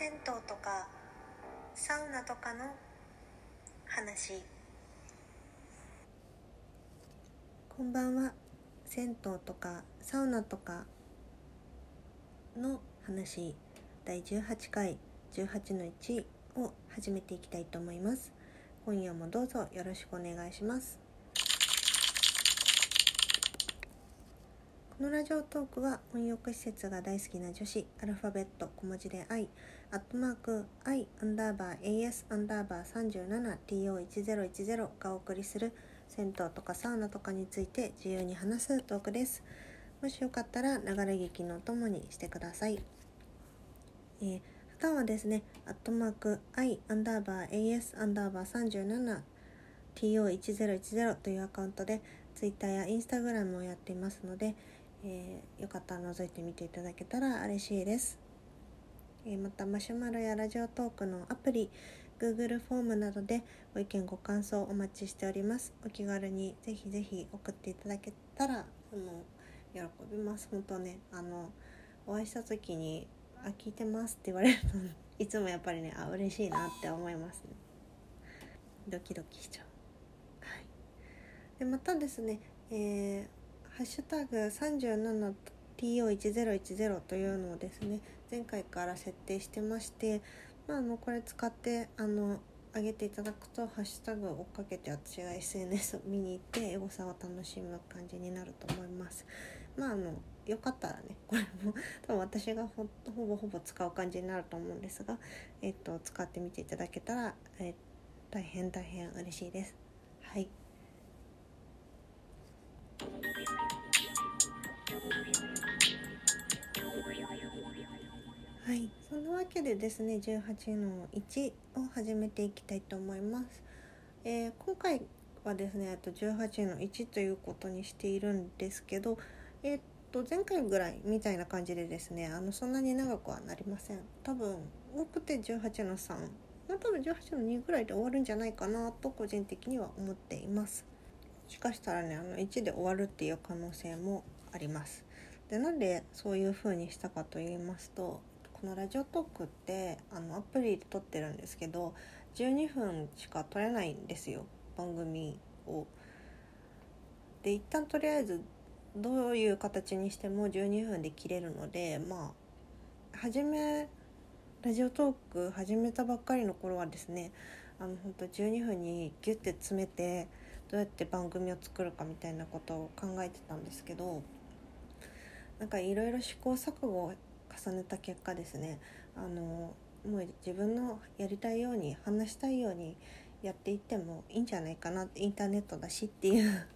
銭湯とかサウナとかの話。こんばんは。銭湯とかサウナとかの話。第18回18の1を始めていきたいと思います。今夜もどうぞよろしくお願いします。のラジオトークは温浴施設が大好きな女子アルファベット小文字で I アットマーク I アンダーバー AS アンダーバー 37TO1010 がお送りする銭湯とかサウナとかについて自由に話すトークです。もしよかったら流れ劇のお供にしてください、えー、普段はですねアットマーク I アンダーバー AS アンダーバー 37TO1010 というアカウントで Twitter や Instagram をやっていますのでえー、よかったら覗いてみていただけたら嬉しいです、えー、またマシュマロやラジオトークのアプリ Google フォームなどでご意見ご感想お待ちしております。お気軽にぜひぜひ送っていただけたらあの喜びます。本当ねあのお会いした時に「あ聞いてます」って言われると いつもやっぱりねあ嬉しいなって思いますね。ドキドキしちゃう。はい。でまたですねえーハッシュタグ 37TO1010 というのをですね前回から設定してまして、まあ、あのこれ使ってあの上げていただくとハッシュタグを追っかけて私が SNS を見に行ってエゴサを楽しむ感じになると思います。まああのよかったらねこれも多分私がほほぼほぼ使う感じになると思うんですが、えっと、使ってみていただけたら、え大変大変嬉しいです。はい。はい、そんなわけでですね18の1を始めていきたいと思います。えー、今回はですねあと18の1ということにしているんですけど、えー、っと前回ぐらいみたいな感じでですねあのそんなに長くはなりません。多分多くて18の3、まあ、多分18の2ぐらいで終わるんじゃないかなと個人的には思っています。もしかしたらねあの1で終わるっていう可能性もあります。でなんでそういう風にしたかと言いますとこのラジオトークってあのアプリで撮ってるんですけど12分しか撮れないんですよ番組を。で一旦とりあえずどういう形にしても12分で切れるのでまあ初めラジオトーク始めたばっかりの頃はですねあの本当12分にギュッて詰めてどうやって番組を作るかみたいなことを考えてたんですけどなんかいろいろ試行錯誤重ねた結果ですねあのもう自分のやりたいように話したいようにやっていってもいいんじゃないかなインターネットだしっていう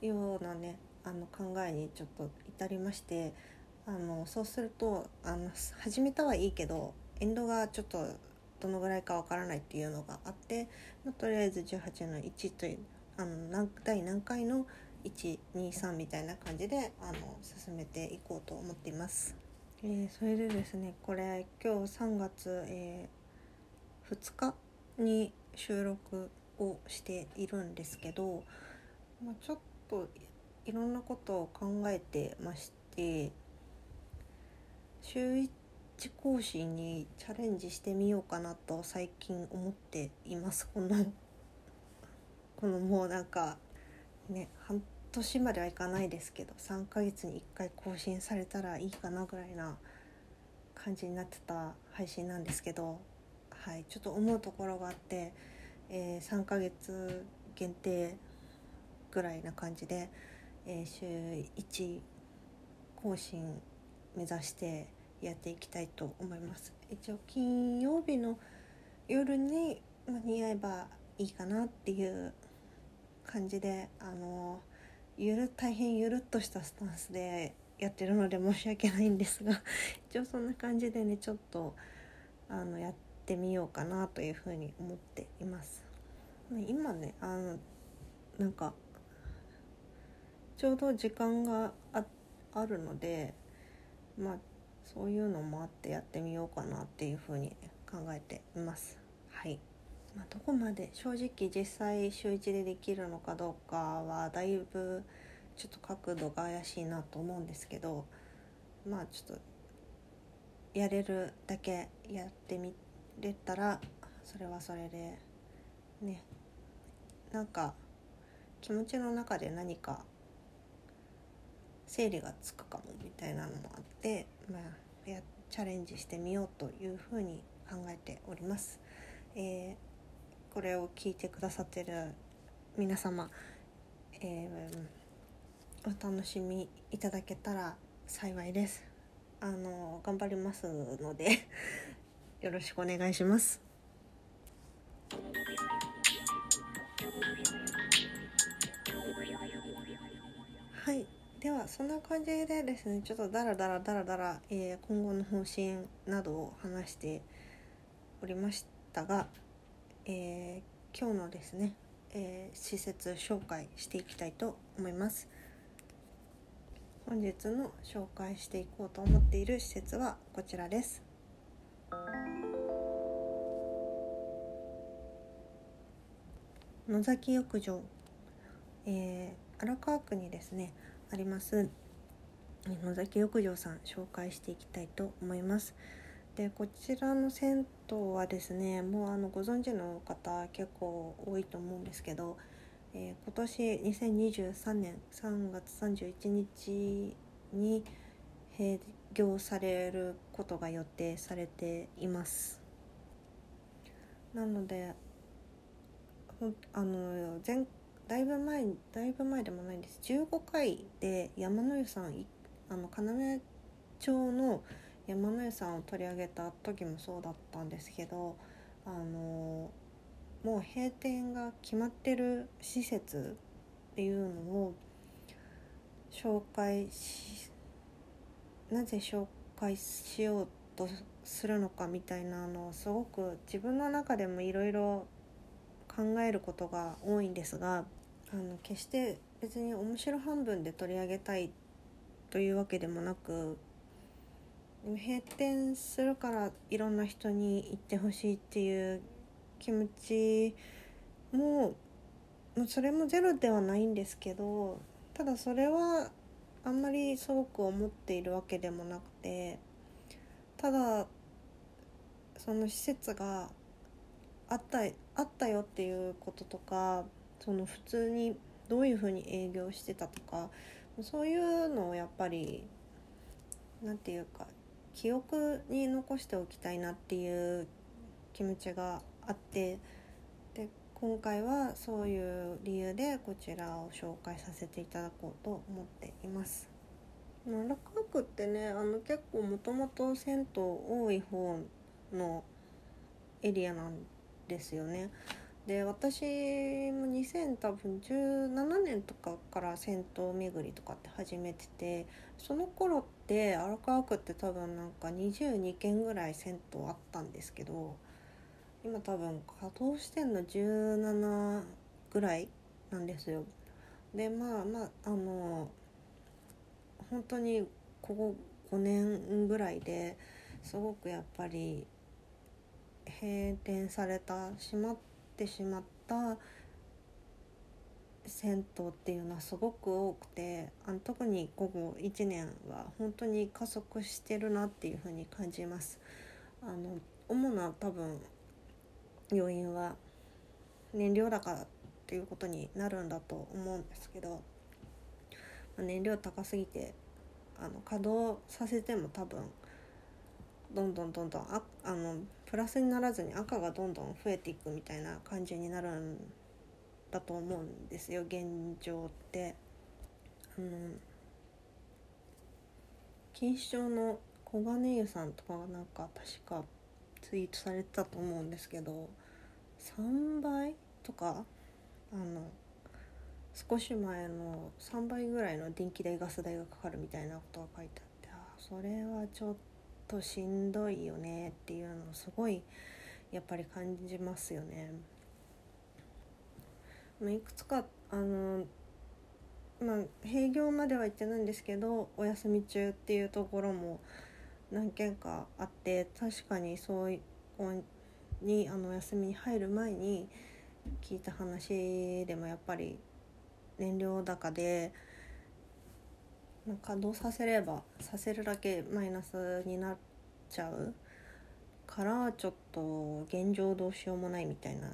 ようなねあの考えにちょっと至りましてあのそうするとあの始めたはいいけどエンドがちょっとどのぐらいかわからないっていうのがあって、ま、とりあえず18の1というあの第何回の123みたいな感じであの進めていこうと思っています。えー、それでですねこれ今日3月、えー、2日に収録をしているんですけど、まあ、ちょっといろんなことを考えてまして週1更新にチャレンジしてみようかなと最近思っています。このこのもうなんかね半年まではいかないですけど3ヶ月に1回更新されたらいいかなぐらいな感じになってた配信なんですけど、はい、ちょっと思うところがあって、えー、3ヶ月限定ぐらいな感じで、えー、週1更新目指してやっていきたいと思います。一応金曜日の夜に間に合えばいいかなっていう感じであのーゆる大変ゆるっとしたスタンスでやってるので申し訳ないんですが 一応そんな感じでねちょっとあのやってみようかなというふうに思っています。今ねあのなんかちょうど時間があるのでまあそういうのもあってやってみようかなっていうふうに考えています。はいまあ、どこまで正直実際週1でできるのかどうかはだいぶちょっと角度が怪しいなと思うんですけどまあちょっとやれるだけやってみれたらそれはそれでねなんか気持ちの中で何か整理がつくかもみたいなのもあって、まあ、やチャレンジしてみようというふうに考えております。えーこれを聞いてくださってる皆様、えーお楽しみいただけたら幸いです。あの頑張りますので よろしくお願いします。はい、ではそんな感じでですねちょっとダラダラダラダラ、えー今後の方針などを話しておりましたが、えー今日のですね、えー施設紹介していきたいと思います。本日の紹介していこうと思っている施設はこちらです。野崎浴場、えー荒川区にですねあります野崎浴場さん紹介していきたいと思います。でこちらの銭湯はですねもうあのご存知の方結構多いと思うんですけど、えー今年2023年3月31日に閉業されることが予定されています。なのであの前だいぶ前だいぶ前でもないんです15回で山の湯さんあの要町の山の湯さんを取り上げた時もそうだったんですけどあのもう閉店が決まってる施設っていうのを紹介しなぜ紹介しようとするのかみたいなのをすごく自分の中でもいろいろ考えることが多いんですがあの決して別に面白半分で取り上げたいというわけでもなくでも閉店するからいろんな人に行ってほしいっていう気持ちもそれもゼロではないんですけどただそれはあんまりすごく思っているわけでもなくてただその施設があったあったよっていうこととかその普通にどういうふうに営業してたとかそういうのをやっぱりなんていうか記憶に残しておきたいなっていう気持ちがあってで今回はそういう理由でこちらを紹介させていただこうと思っています。まあ荒川区ってねあの結構もともと銭湯多い方のエリアなんですよね。で私も2017年とかから銭湯巡りとかって始めててその頃って荒川区って多分なんか22軒ぐらい銭湯あったんですけど今多分稼働してんの17ぐらいなんですよ。でまあまああの本当にここ5年ぐらいですごくやっぱり閉店された閉まってしまった銭湯っていうのはすごく多くてあの特に午後1年は本当に加速してるなっていうふうに感じます。あの主な多分要因は燃料高っていうことになるんだと思うんですけどま燃料高すぎてあの稼働させても多分どんどんどんどんああのプラスにならずに赤がどんどん増えていくみたいな感じになるんだと思うんですよ現状って。あの錦糸町の小金湯さんとかがなんか確かツイートされてたと思うんですけど3倍とかあの少し前の3倍ぐらいの電気代ガス代がかかるみたいなことが書いてあってあそれはちょっととしんどいよねっていうのをすごいやっぱり感じますよね。まいくつかあのまあ閉業までは行ってないんですけどお休み中っていうところも何件かあって確かにそういうにあのお休みに入る前に聞いた話でもやっぱり燃料高でまあ稼働させればさせるだけマイナスになっちゃうからちょっと現状どうしようもないみたいな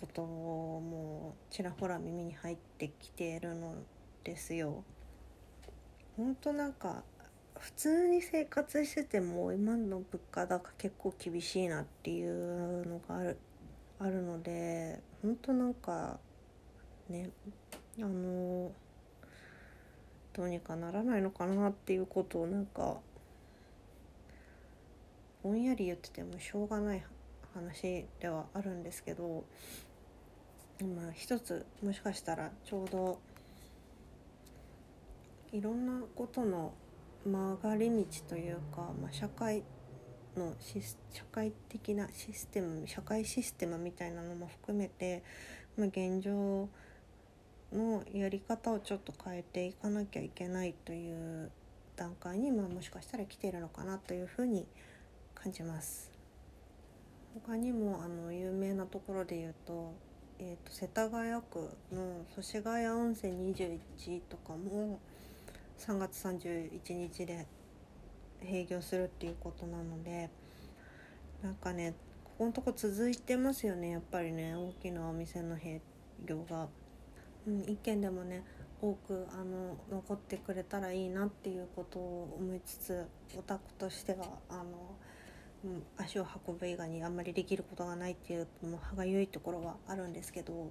こともちらほら耳に入ってきてるのですよ。ほんとなんか普通に生活してても今の物価高結構厳しいなっていうのがあるあるのでほんとなんかねあのどうにかならないのかなっていうことをなんかぼんやり言っててもしょうがない話ではあるんですけど今一つもしかしたらちょうどいろんなことの曲がり道というか、まあ、社会の社会的なシステム社会システムみたいなのも含めて、まあ、現状のやり方をちょっと変えていかなきゃいけないという段階に、まあ、もしかしたら来ているのかなというふうに感じます。他にもあの有名なところで言うと,、えーと、世田谷区の祖師ヶ谷温泉21とかも3月31日で閉業するっていうことなのでなんかねここのとこ続いてますよねやっぱりね大きなお店の閉業が。うん、一軒でもね多くあの残ってくれたらいいなっていうことを思いつつオタクとしてはあの、うん、足を運ぶ以外にあんまりできることがないっていうのも歯がゆいところはあるんですけど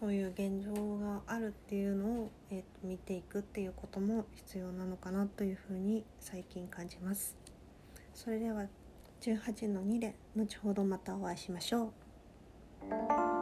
そういう現状があるっていうのを、えーと、見ていくっていうことも必要なのかなというふうに最近感じます。それでは18の2で後ほどまたお会いしましょう。